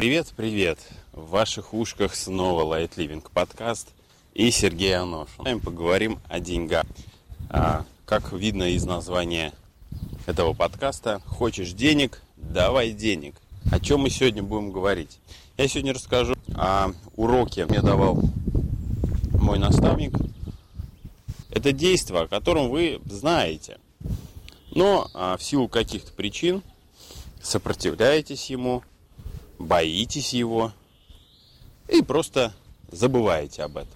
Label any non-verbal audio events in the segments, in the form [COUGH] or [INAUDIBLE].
Привет, привет! В ваших ушках снова Light Living подкаст и Сергей Аношин. Мы поговорим о деньгах. А, как видно из названия этого подкаста, хочешь денег, давай денег. О чем мы сегодня будем говорить? Я сегодня расскажу о уроке, мне давал мой наставник. Это действие, о котором вы знаете, но а, в силу каких-то причин сопротивляетесь ему, боитесь его и просто забываете об этом.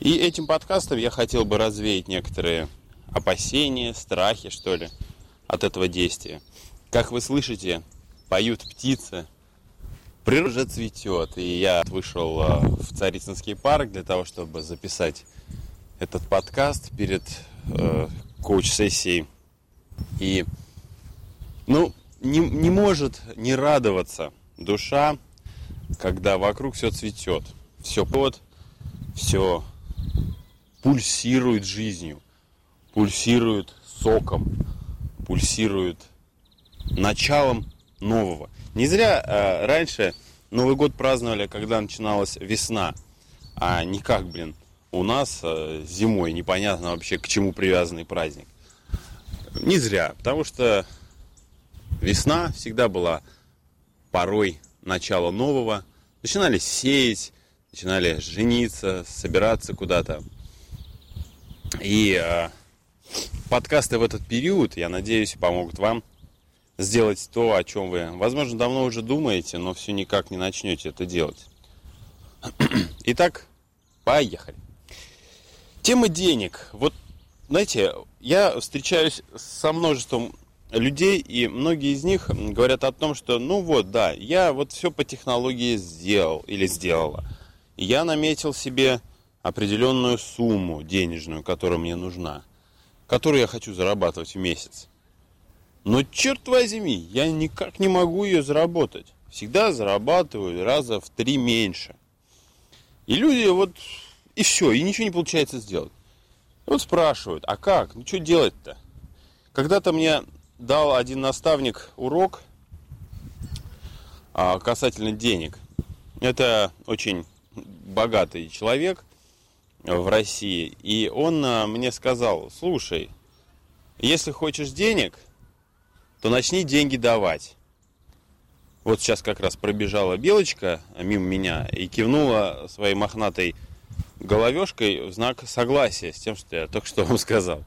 И этим подкастом я хотел бы развеять некоторые опасения, страхи, что ли, от этого действия. Как вы слышите, поют птицы, природа цветет. И я вышел а, в Царицынский парк для того, чтобы записать этот подкаст перед э, коуч-сессией. И, ну, не, не может не радоваться душа, когда вокруг все цветет, все плод, все пульсирует жизнью, пульсирует соком, пульсирует началом нового. Не зря э, раньше Новый год праздновали, когда начиналась весна, а не как, блин, у нас э, зимой непонятно вообще к чему привязанный праздник. Не зря, потому что весна всегда была порой начало нового. Начинали сеять, начинали жениться, собираться куда-то. И э, подкасты в этот период, я надеюсь, помогут вам сделать то, о чем вы, возможно, давно уже думаете, но все никак не начнете это делать. [CLEARS THROAT] Итак, поехали. Тема денег. Вот, знаете, я встречаюсь со множеством людей, и многие из них говорят о том, что, ну вот, да, я вот все по технологии сделал или сделала. Я наметил себе определенную сумму денежную, которая мне нужна, которую я хочу зарабатывать в месяц. Но черт возьми, я никак не могу ее заработать. Всегда зарабатываю раза в три меньше. И люди вот, и все, и ничего не получается сделать. вот спрашивают, а как? Ну что делать-то? Когда-то мне дал один наставник урок а, касательно денег. Это очень богатый человек в России. И он а, мне сказал, слушай, если хочешь денег, то начни деньги давать. Вот сейчас как раз пробежала белочка мимо меня и кивнула своей мохнатой головешкой в знак согласия с тем, что я только что вам сказал.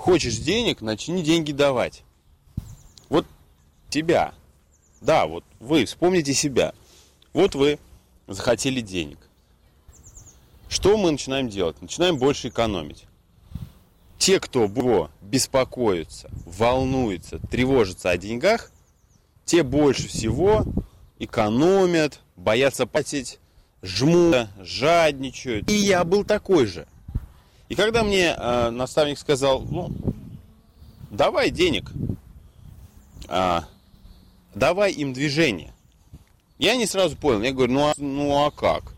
Хочешь денег, начни деньги давать. Вот тебя. Да, вот вы, вспомните себя. Вот вы захотели денег. Что мы начинаем делать? Начинаем больше экономить. Те, кто беспокоится, волнуется, тревожится о деньгах, те больше всего экономят, боятся платить, жмут, жадничают. И я был такой же. И когда мне э, наставник сказал, ну, давай денег, а, давай им движение. Я не сразу понял, я говорю, ну а, ну а как?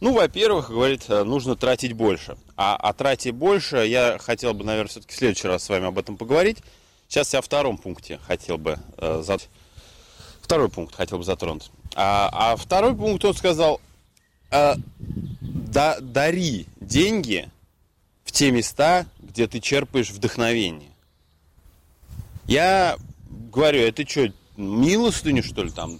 Ну, во-первых, говорит, э, нужно тратить больше. А о трате больше я хотел бы, наверное, все-таки в следующий раз с вами об этом поговорить. Сейчас я о втором пункте хотел бы э, зат... Второй пункт хотел бы затронуть. А, а второй пункт он сказал, э, да, дари деньги в те места, где ты черпаешь вдохновение. Я говорю, это что, милостыню, что ли, там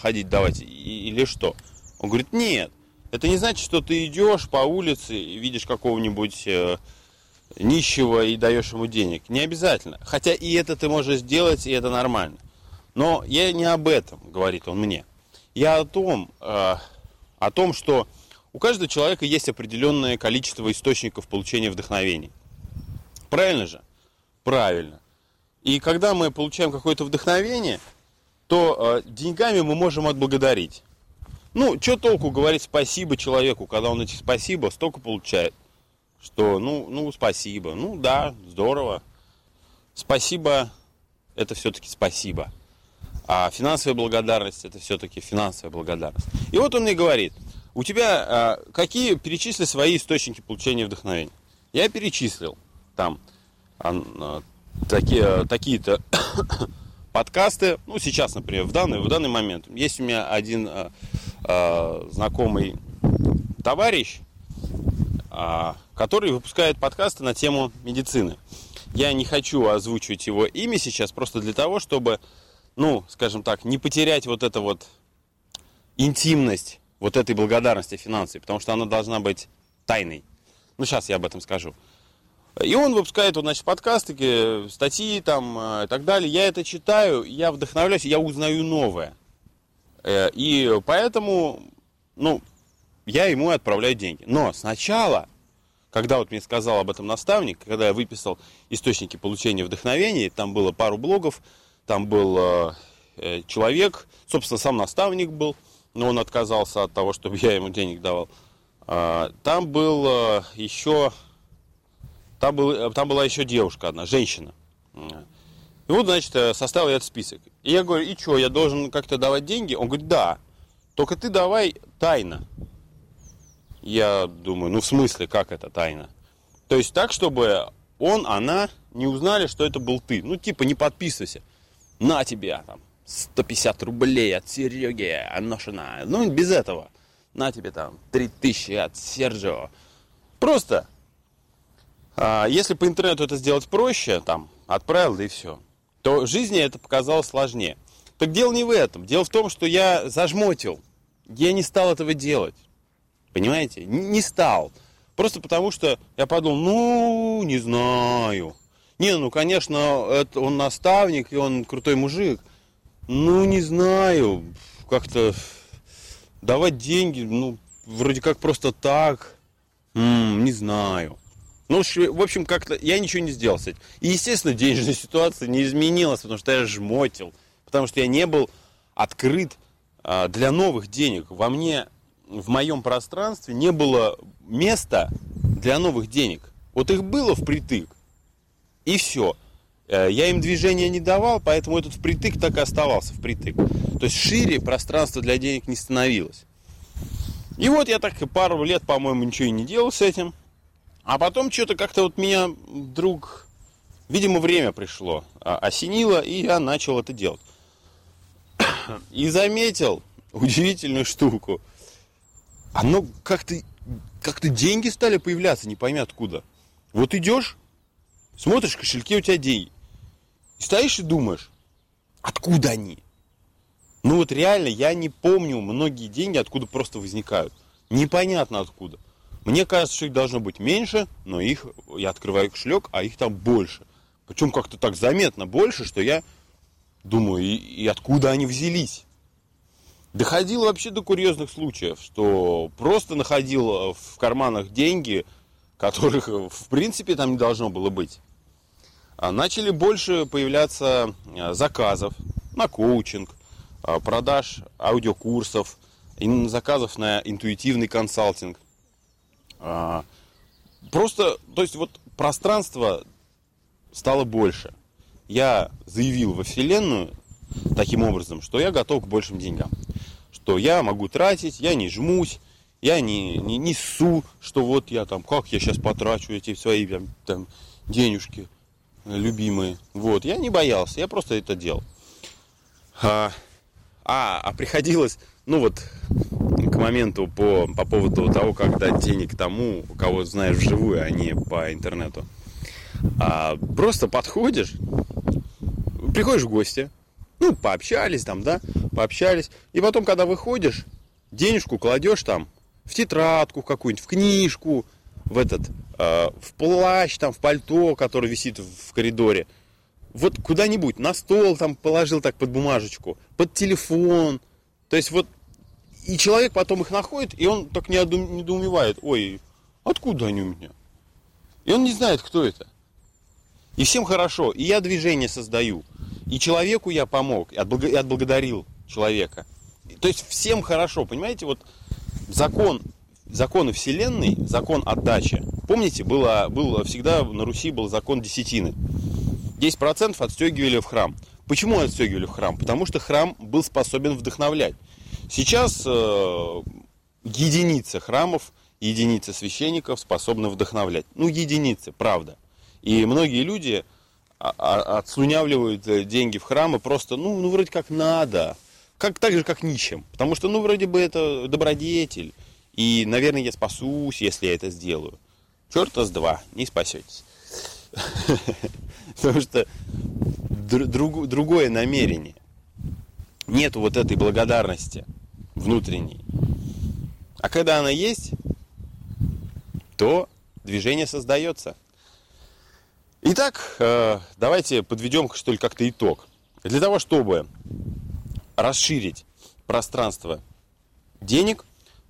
ходить давать или что? Он говорит, нет. Это не значит, что ты идешь по улице и видишь какого-нибудь э, нищего и даешь ему денег. Не обязательно. Хотя и это ты можешь сделать, и это нормально. Но я не об этом, говорит он мне. Я о том, э, о том, что у каждого человека есть определенное количество источников получения вдохновения. Правильно же? Правильно. И когда мы получаем какое-то вдохновение, то э, деньгами мы можем отблагодарить. Ну, что толку говорить спасибо человеку, когда он эти спасибо столько получает, что, ну, ну, спасибо. Ну, да, здорово. Спасибо, это все-таки спасибо. А финансовая благодарность, это все-таки финансовая благодарность. И вот он мне говорит, у тебя а, какие перечисли свои источники получения вдохновения? Я перечислил там а, такие, такие-то [COUGHS] подкасты, ну, сейчас, например, в данный, в данный момент. Есть у меня один э, э, знакомый товарищ, э, который выпускает подкасты на тему медицины. Я не хочу озвучивать его имя сейчас, просто для того, чтобы, ну, скажем так, не потерять вот это вот интимность вот этой благодарности финансовой, потому что она должна быть тайной. Ну, сейчас я об этом скажу. И он выпускает, вот, значит, подкасты, статьи там э, и так далее. Я это читаю, я вдохновляюсь, я узнаю новое. Э, и поэтому, ну, я ему отправляю деньги. Но сначала, когда вот мне сказал об этом наставник, когда я выписал источники получения вдохновения, там было пару блогов, там был э, человек, собственно, сам наставник был, но он отказался от того, чтобы я ему денег давал. А, там был еще там, был, там была еще девушка одна, женщина. И вот, значит, э, составил я этот список. И я говорю, и что, я должен как-то давать деньги? Он говорит, да. Только ты давай тайно. Я думаю, ну в смысле, как это тайна? То есть так, чтобы он, она не узнали, что это был ты. Ну, типа, не подписывайся. На тебе, там, 150 рублей от Сереги, Аношина. Ну, без этого. На тебе там 3000 от Серджио. Просто а, если по интернету это сделать проще, там, отправил, да и все, то жизни это показалось сложнее. Так дело не в этом. Дело в том, что я зажмотил. Я не стал этого делать. Понимаете? Не стал. Просто потому, что я подумал, ну, не знаю. Не, ну, конечно, это он наставник, и он крутой мужик. Ну, не знаю. Как-то давать деньги, ну, вроде как просто так. М-м, не знаю. Ну, в общем, как-то я ничего не сделал с этим. И, естественно, денежная [LAUGHS] ситуация не изменилась, потому что я жмотил. Потому что я не был открыт а, для новых денег. Во мне, в моем пространстве не было места для новых денег. Вот их было впритык. И все. Э, я им движения не давал, поэтому этот впритык так и оставался впритык. То есть шире пространство для денег не становилось. И вот я так пару лет, по-моему, ничего и не делал с этим. А потом что-то как-то вот меня вдруг, видимо, время пришло, а, осенило, и я начал это делать. [COUGHS] И заметил удивительную штуку. Оно как-то как-то деньги стали появляться, не пойми откуда. Вот идешь, смотришь, в кошельке у тебя деньги. И стоишь и думаешь, откуда они? Ну вот реально, я не помню многие деньги, откуда просто возникают. Непонятно откуда. Мне кажется, что их должно быть меньше, но их, я открываю кошелек, а их там больше. Причем как-то так заметно больше, что я думаю, и, и откуда они взялись. Доходило вообще до курьезных случаев, что просто находил в карманах деньги, которых в принципе там не должно было быть. А начали больше появляться а, заказов на коучинг, а, продаж аудиокурсов, заказов на интуитивный консалтинг. Просто, то есть вот пространство стало больше. Я заявил во Вселенную таким образом, что я готов к большим деньгам. Что я могу тратить, я не жмусь, я не, не, не ссу, что вот я там, как я сейчас потрачу эти свои там денежки любимые. Вот, я не боялся, я просто это делал. А, а, а приходилось, ну вот, к моменту по, по поводу того, как дать денег тому, кого знаешь вживую, а не по интернету. А просто подходишь, приходишь в гости, ну, пообщались там, да, пообщались, и потом, когда выходишь, денежку кладешь там в тетрадку какую-нибудь, в книжку, в этот, в плащ, там, в пальто, который висит в коридоре, вот куда-нибудь, на стол там положил так под бумажечку, под телефон, то есть вот и человек потом их находит, и он так недоумевает, ой, откуда они у меня? И он не знает, кто это. И всем хорошо, и я движение создаю, и человеку я помог, и отблагодарил человека. То есть всем хорошо, понимаете, вот закон, законы Вселенной, закон отдачи. Помните, было, было всегда на Руси был закон десятины. 10% отстегивали в храм. Почему отстегивали в храм? Потому что храм был способен вдохновлять. Сейчас э, единицы храмов, единицы священников способны вдохновлять. Ну, единицы, правда. И многие люди, а, а, отслюнявливают э, деньги в храмы просто, ну, ну, вроде как надо. Как, так же, как нищим. Потому что, ну, вроде бы это добродетель. И, наверное, я спасусь, если я это сделаю. Черта с два, не спасетесь. Потому что друг, другое намерение. Нет вот этой благодарности внутренней. А когда она есть, то движение создается. Итак, э, давайте подведем, что ли, как-то итог. Для того, чтобы расширить пространство денег,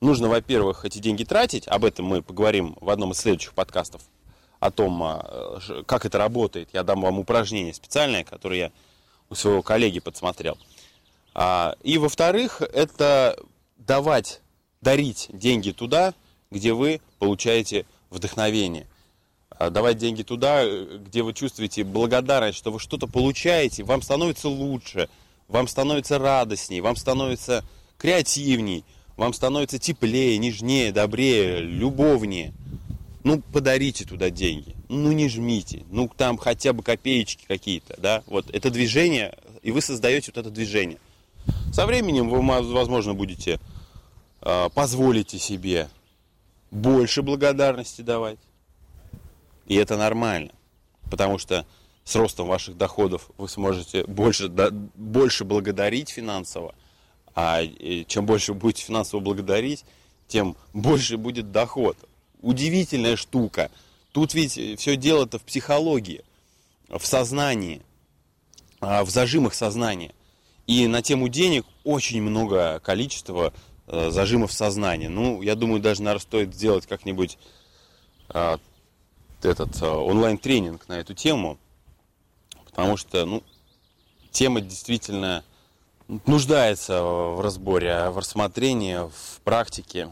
нужно, во-первых, эти деньги тратить. Об этом мы поговорим в одном из следующих подкастов. О том, а, как это работает. Я дам вам упражнение специальное, которое я у своего коллеги подсмотрел. А, и, во-вторых, это давать, дарить деньги туда, где вы получаете вдохновение. А, давать деньги туда, где вы чувствуете благодарность, что вы что-то получаете, вам становится лучше, вам становится радостней, вам становится креативней, вам становится теплее, нежнее, добрее, любовнее. Ну, подарите туда деньги. Ну, не жмите. Ну, там хотя бы копеечки какие-то, да. Вот это движение, и вы создаете вот это движение. Со временем вы, возможно, будете э, позволите себе больше благодарности давать. И это нормально. Потому что с ростом ваших доходов вы сможете больше, да, больше благодарить финансово. А чем больше будете финансово благодарить, тем больше будет доход. Удивительная штука. Тут ведь все дело-то в психологии, в сознании, а, в зажимах сознания. И на тему денег очень много количества э, зажимов сознания. Ну, я думаю, даже, наверное, стоит сделать как-нибудь а, этот а, онлайн-тренинг на эту тему, потому что, ну, тема действительно нуждается в разборе, в рассмотрении, в практике.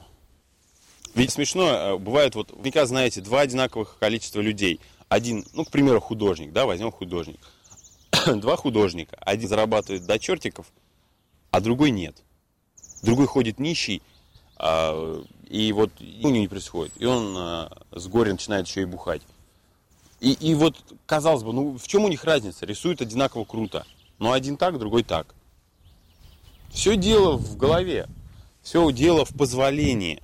Ведь смешно, э, бывает, вот, наверняка знаете, два одинаковых количества людей. Один, ну, к примеру, художник, да, возьмем художник [COUGHS] – два художника. Один зарабатывает до чертиков, а другой нет. Другой ходит нищий, а, и вот у него не происходит. И он а, с горя начинает еще и бухать. И, и вот, казалось бы, ну в чем у них разница? Рисуют одинаково круто. Но один так, другой так. Все дело в голове. Все дело в позволении.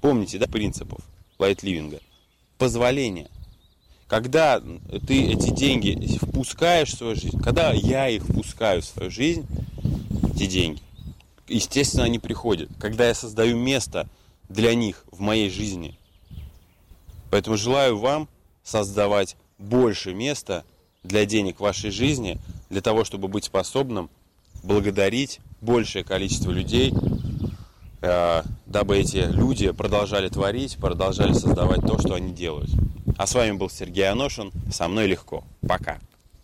Помните, да, принципов лайт-ливинга? Позволение. Когда ты эти деньги впускаешь в свою жизнь, когда я их впускаю в свою жизнь, эти деньги, естественно, они приходят. Когда я создаю место для них в моей жизни. Поэтому желаю вам создавать больше места для денег в вашей жизни, для того, чтобы быть способным благодарить большее количество людей, э, дабы эти люди продолжали творить, продолжали создавать то, что они делают. А с вами был Сергей Аношин. Со мной легко. Пока.